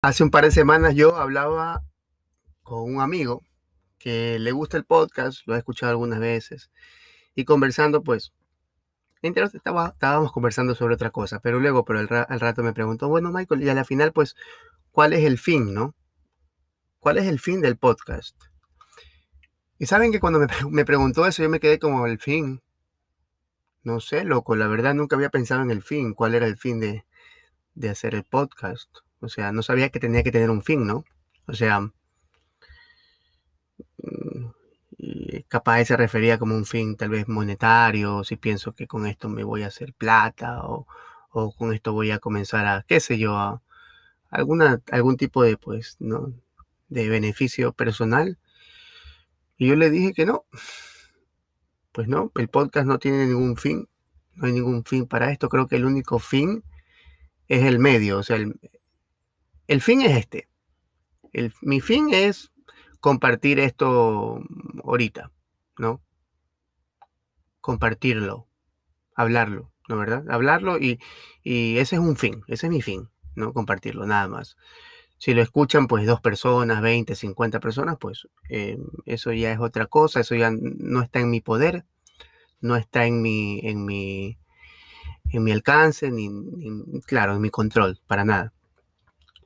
Hace un par de semanas yo hablaba con un amigo que le gusta el podcast, lo he escuchado algunas veces, y conversando, pues, entre estaba, estábamos conversando sobre otra cosa, pero luego, pero al, al, rato me preguntó, bueno, Michael, y a la final, pues, ¿cuál es el fin, no? ¿Cuál es el fin del podcast? Y saben que cuando me, me preguntó eso, yo me quedé como el fin. No sé, loco, la verdad nunca había pensado en el fin, cuál era el fin de, de hacer el podcast. O sea, no sabía que tenía que tener un fin, ¿no? O sea, mm, capaz se refería como un fin tal vez monetario, si pienso que con esto me voy a hacer plata o, o con esto voy a comenzar a, qué sé yo, a alguna, algún tipo de, pues, ¿no? De beneficio personal. Y yo le dije que no. Pues no, el podcast no tiene ningún fin, no hay ningún fin para esto. Creo que el único fin es el medio, o sea, el, el fin es este. El, mi fin es compartir esto ahorita, ¿no? Compartirlo, hablarlo, ¿no verdad? Hablarlo y, ese es un fin, ese es mi fin, ¿no? Compartirlo, nada más. Si lo escuchan, pues dos personas, 20, 50 personas, pues eh, eso ya es otra cosa, eso ya no está en mi poder, no está en mi, en mi, en mi alcance, ni, claro, en mi control, para nada.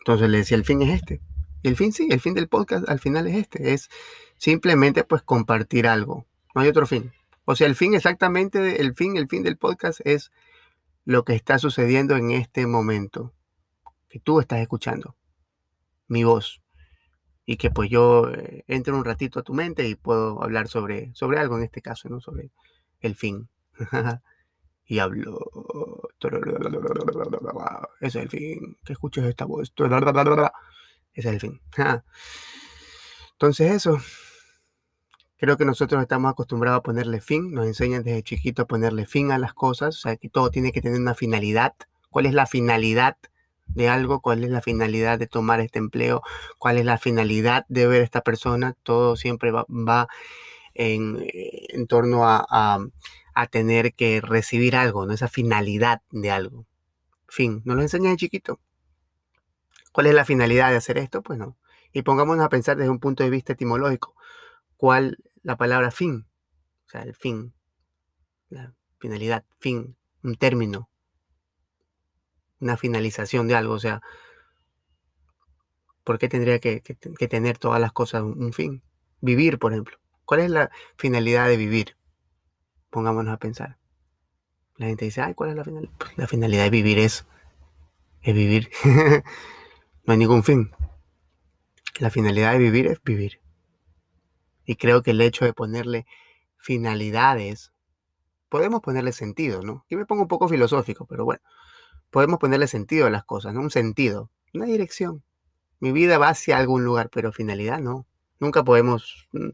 Entonces le decía, el fin es este. Y el fin sí, el fin del podcast al final es este, es simplemente pues compartir algo, no hay otro fin. O sea, el fin exactamente, el fin, el fin del podcast es lo que está sucediendo en este momento, que tú estás escuchando, mi voz, y que pues yo eh, entre un ratito a tu mente y puedo hablar sobre, sobre algo en este caso, ¿no? Sobre el fin. y hablo. Ese es el fin. Que escuches esta voz. Es el fin. Entonces eso. Creo que nosotros estamos acostumbrados a ponerle fin. Nos enseñan desde chiquito a ponerle fin a las cosas. O sea, que todo tiene que tener una finalidad. ¿Cuál es la finalidad de algo? ¿Cuál es la finalidad de tomar este empleo? ¿Cuál es la finalidad de ver a esta persona? Todo siempre va, va en, en, torno a a tener que recibir algo, ¿no? Esa finalidad de algo. Fin, ¿nos lo enseñan de chiquito? ¿Cuál es la finalidad de hacer esto? Pues no. Y pongámonos a pensar desde un punto de vista etimológico. ¿Cuál la palabra fin? O sea, el fin. La finalidad, fin, un término. Una finalización de algo. O sea, ¿por qué tendría que, tener todas las cosas un fin? Vivir, por ejemplo. ¿Cuál es la finalidad de vivir? Pongámonos a pensar. La gente dice, ay, ¿cuál es la finalidad? Pues la finalidad de vivir es, es vivir. no hay ningún fin. La finalidad de vivir es vivir. Y creo que el hecho de ponerle finalidades, podemos ponerle sentido, ¿no? Yo me pongo un poco filosófico, pero bueno, podemos ponerle sentido a las cosas, ¿no? Un sentido, una dirección. Mi vida va hacia algún lugar, pero finalidad no. Nunca podemos mm,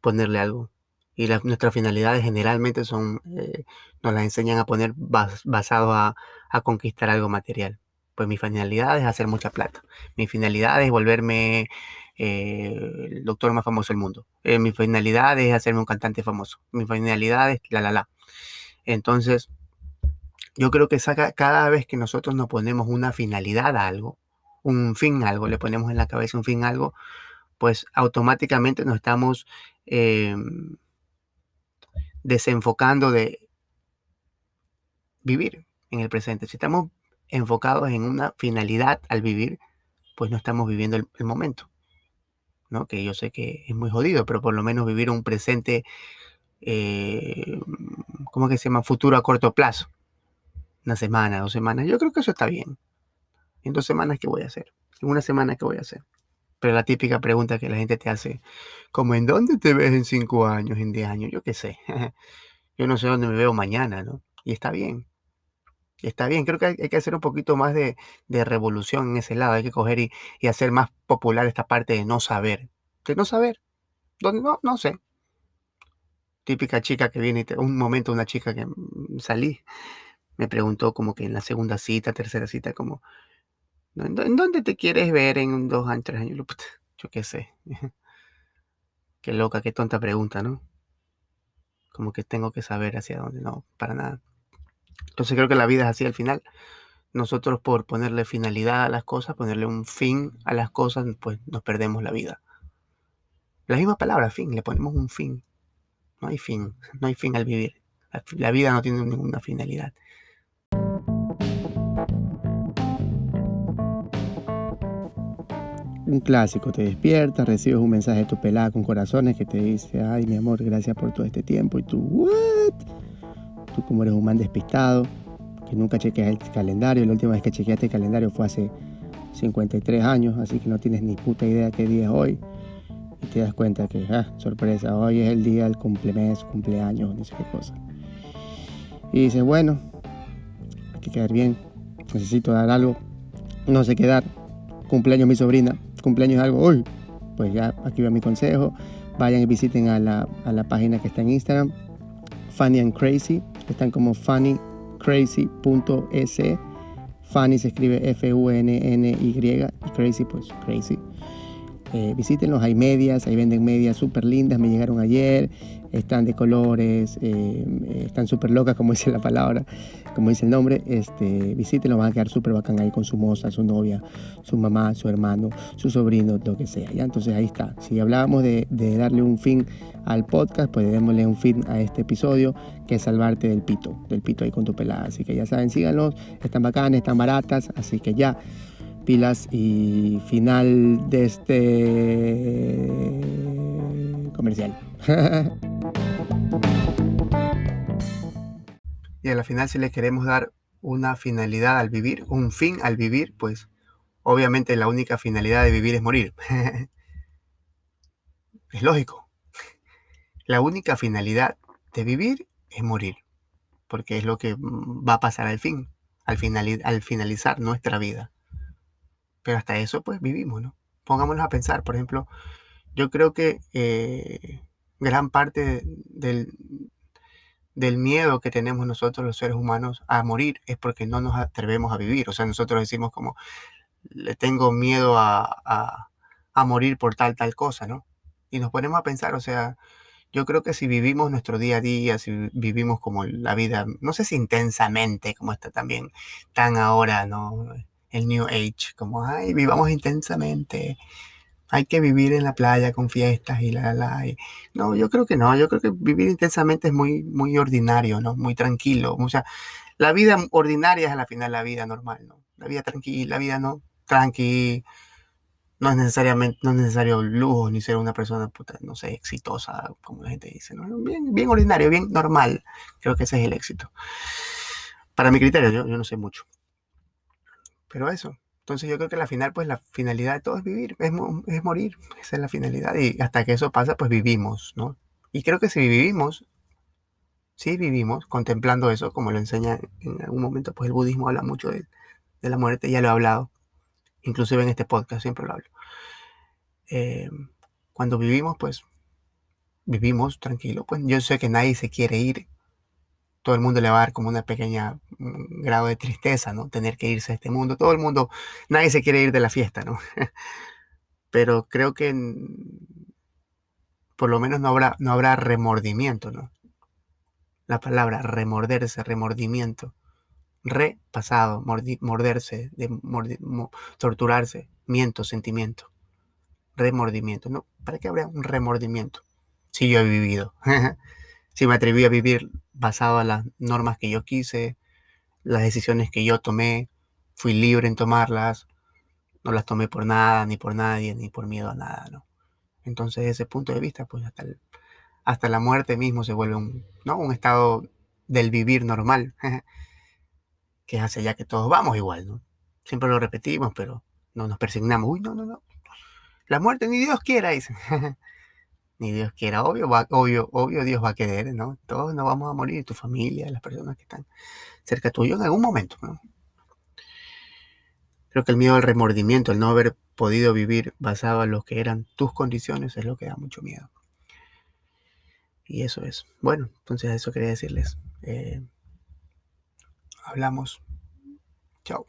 ponerle algo y nuestras finalidades generalmente son, eh, nos las enseñan a poner bas, basado a, a, conquistar algo material. Pues mi finalidad es hacer mucha plata. Mi finalidad es volverme eh, el doctor más famoso del mundo. Eh, mi finalidad es hacerme un cantante famoso. Mi finalidad es la, la, la. Entonces, yo creo que saca, cada vez que nosotros nos ponemos una finalidad a algo, un fin a algo, le ponemos en la cabeza un fin a algo, pues automáticamente nos estamos... Eh, desenfocando de vivir en el presente. Si estamos enfocados en una finalidad al vivir, pues no estamos viviendo el, momento. ¿no? Que yo sé que es muy jodido, pero por lo menos vivir un presente, eh, ¿cómo que se llama? Futuro a corto plazo. Una semana, dos semanas. Yo creo que eso está bien. En dos semanas, ¿qué voy a hacer? En una semana, ¿qué voy a hacer? Pero la típica pregunta que la gente te hace, como ¿en dónde te ves en cinco años, en diez años? Yo qué sé. Yo no sé dónde me veo mañana, ¿no? Y está bien. está bien. Creo que hay, que hacer un poquito más de, revolución en ese lado. Hay que coger y, hacer más popular esta parte de no saber. De no saber. ¿Dónde? No, no sé. Típica chica que viene, un momento una chica que mm, salí, me preguntó como que en la segunda cita, tercera cita, como, ¿en dónde te quieres ver en dos años, tres años? Yo qué sé. qué loca, qué tonta pregunta, ¿no? Como que tengo que saber hacia dónde, no, para nada. Entonces creo que la vida es así al final. Nosotros por ponerle finalidad a las cosas, ponerle un fin a las cosas, pues nos perdemos la vida. La misma palabra, fin, le ponemos un fin. No hay fin, no hay fin al vivir. La, vida no tiene ninguna finalidad. Un clásico, te despiertas, recibes un mensaje de tu pelada con corazones que te dice, ay mi amor, gracias por todo este tiempo. Y tú, ¿what? Tú como eres un man despistado, que nunca chequeas el calendario, la última vez que chequeaste el calendario fue hace 53 años, así que no tienes ni puta idea qué día es hoy. Y te das cuenta que, ah, sorpresa, hoy es el día del cumplemes, cumpleaños, no sé qué cosa. Y dices, bueno, hay que quedar bien, necesito dar algo, no sé qué dar. Cumpleaños mi sobrina, cumpleaños algo hoy. Pues ya aquí va mi consejo. Vayan y visiten a la, a la página que está en Instagram, Funny and Crazy. Están como funnycrazy.es. Funny se escribe F-U-N-N-Y y crazy, pues crazy. Eh, visítenlos, hay medias, ahí venden medias súper lindas, me llegaron ayer, están de colores, eh, están súper locas, como dice la palabra, como dice el nombre. Este, visítenlos, van a quedar súper bacán ahí con su moza, su novia, su mamá, su hermano, su sobrino, lo que sea. ¿ya? Entonces ahí está. Si hablábamos de, darle un fin al podcast, pues démosle un fin a este episodio, que es salvarte del pito, del pito ahí con tu pelada. Así que ya saben, síganlos, están bacanes, están baratas, así que ya pilas y final de este comercial. y a la final si le queremos dar una finalidad al vivir, un fin al vivir, pues obviamente la única finalidad de vivir es morir. es lógico. La única finalidad de vivir es morir, porque es lo que va a pasar al fin, al, al finalizar nuestra vida. Pero hasta eso, pues vivimos, ¿no? Pongámonos a pensar, por ejemplo, yo creo que eh, gran parte del, del miedo que tenemos nosotros los seres humanos a morir es porque no nos atrevemos a vivir. O sea, nosotros decimos como, le tengo miedo a, a, morir por tal, tal cosa, ¿no? Y nos ponemos a pensar, o sea, yo creo que si vivimos nuestro día a día, si vivimos como la vida, no sé si intensamente, como está también tan ahora, ¿no? El New Age, como, ay, vivamos intensamente, hay que vivir en la playa con fiestas y la, la, No, yo creo que no, yo creo que vivir intensamente es muy, muy ordinario, ¿no? Muy tranquilo. O sea, la vida ordinaria es a la final la vida normal, ¿no? La vida tranquila, la vida no, tranqui, no es necesariamente, no es necesario lujo ni ser una persona, puta, no sé, exitosa, como la gente dice, ¿no? Bien, bien ordinario, bien normal. Creo que ese es el éxito. Para mi criterio, yo, yo no sé mucho. Pero eso, entonces yo creo que la final, pues la finalidad de todo es vivir, es, morir, esa es la finalidad. Y hasta que eso pasa, pues vivimos, ¿no? Y creo que si vivimos, si vivimos contemplando eso, como lo enseña en algún momento, pues el budismo habla mucho de, la muerte, ya lo he hablado, inclusive en este podcast siempre lo hablo. Eh, cuando vivimos, pues vivimos tranquilo, pues yo sé que nadie se quiere ir, todo el mundo le va a dar como una pequeña mm, grado de tristeza, ¿no? Tener que irse a este mundo. Todo el mundo, nadie se quiere ir de la fiesta, ¿no? Pero creo que por lo menos no habrá, no habrá remordimiento, ¿no? La palabra remorderse, remordimiento. Re, pasado, morderse, de, torturarse, miento, sentimiento. Remordimiento. ¿Para qué habría un remordimiento? Si yo he vivido. si me atreví a vivir basado en las normas que yo quise, las decisiones que yo tomé, fui libre en tomarlas, no las tomé por nada, ni por nadie, ni por miedo a nada, ¿no? Entonces, desde ese punto de vista, pues hasta, hasta la muerte mismo se vuelve un, ¿no? un estado del vivir normal, que hace ya que todos vamos igual, ¿no? Siempre lo repetimos, pero no nos persignamos. Uy, no, no, no. La muerte ni Dios quiera, dicen. Ni Dios quiera, obvio, va, obvio, obvio Dios va a querer, ¿no? Todos nos vamos a morir, tu familia, las personas que están cerca tuyo en algún momento, ¿no? Creo que el miedo al remordimiento, el no haber podido vivir basado en lo que eran tus condiciones, es lo que da mucho miedo. Y eso es. Bueno, entonces eso quería decirles. Eh, hablamos. Chao.